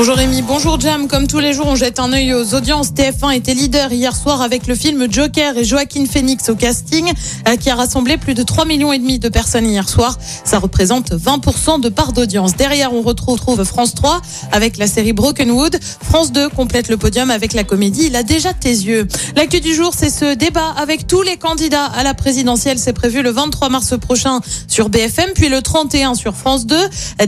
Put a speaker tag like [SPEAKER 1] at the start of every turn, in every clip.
[SPEAKER 1] Bonjour Rémi, bonjour Jam. Comme tous les jours, on jette un œil aux audiences. TF1 était leader hier soir avec le film Joker et Joaquin Phoenix au casting, euh, qui a rassemblé plus de 3 millions et demi de personnes hier soir. Ça représente 20% de part d'audience. Derrière, on retrouve France 3 avec la série Brokenwood. France 2 complète le podium avec la comédie Il a déjà tes yeux. L'actu du jour, c'est ce débat avec tous les candidats à la présidentielle. C'est prévu le 23 mars prochain sur BFM, puis le 31 sur France 2.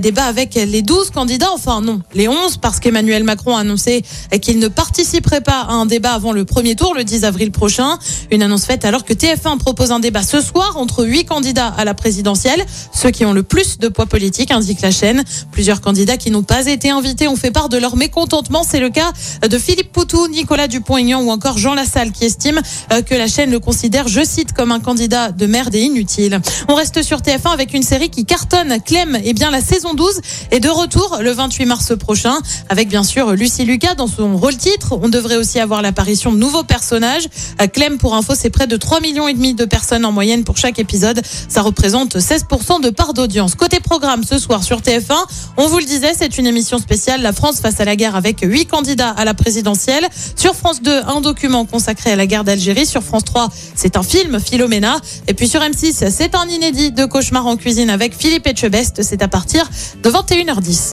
[SPEAKER 1] Débat avec les 12 candidats, enfin non, les 11 parce qu'Emmanuel Macron a annoncé qu'il ne participerait pas à un débat avant le premier tour, le 10 avril prochain. Une annonce faite alors que TF1 propose un débat ce soir entre huit candidats à la présidentielle, ceux qui ont le plus de poids politique, indique la chaîne. Plusieurs candidats qui n'ont pas été invités ont fait part de leur mécontentement. C'est le cas de Philippe Poutou, Nicolas Dupont-Aignan ou encore Jean Lassalle qui estiment que la chaîne le considère, je cite, comme un candidat de merde et inutile. On reste sur TF1 avec une série qui cartonne. Clem, et bien la saison 12 est de retour le 28 mars prochain avec bien sûr Lucie Lucas dans son rôle titre. On devrait aussi avoir l'apparition de nouveaux personnages. Clem, pour info, c'est près de 3 millions et demi de personnes en moyenne pour chaque épisode. Ça représente 16% de part d'audience. Côté programme, ce soir sur TF1, on vous le disait, c'est une émission spéciale La France face à la guerre avec 8 candidats à la présidentielle. Sur France 2, un document consacré à la guerre d'Algérie. Sur France 3, c'est un film, Philomena. Et puis sur M6, c'est un inédit de Cauchemar en cuisine avec Philippe Etchebest. C'est à partir de 21h10.